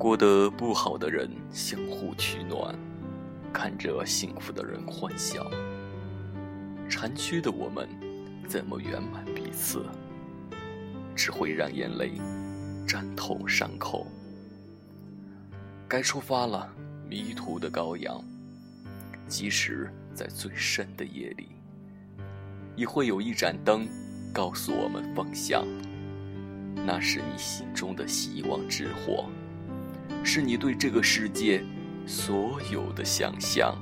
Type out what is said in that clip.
过得不好的人相互取暖，看着幸福的人欢笑。残缺的我们，怎么圆满彼此？只会让眼泪沾透伤口。该出发了，迷途的羔羊。即使在最深的夜里，也会有一盏灯告诉我们方向。那是你心中的希望之火，是你对这个世界所有的想象。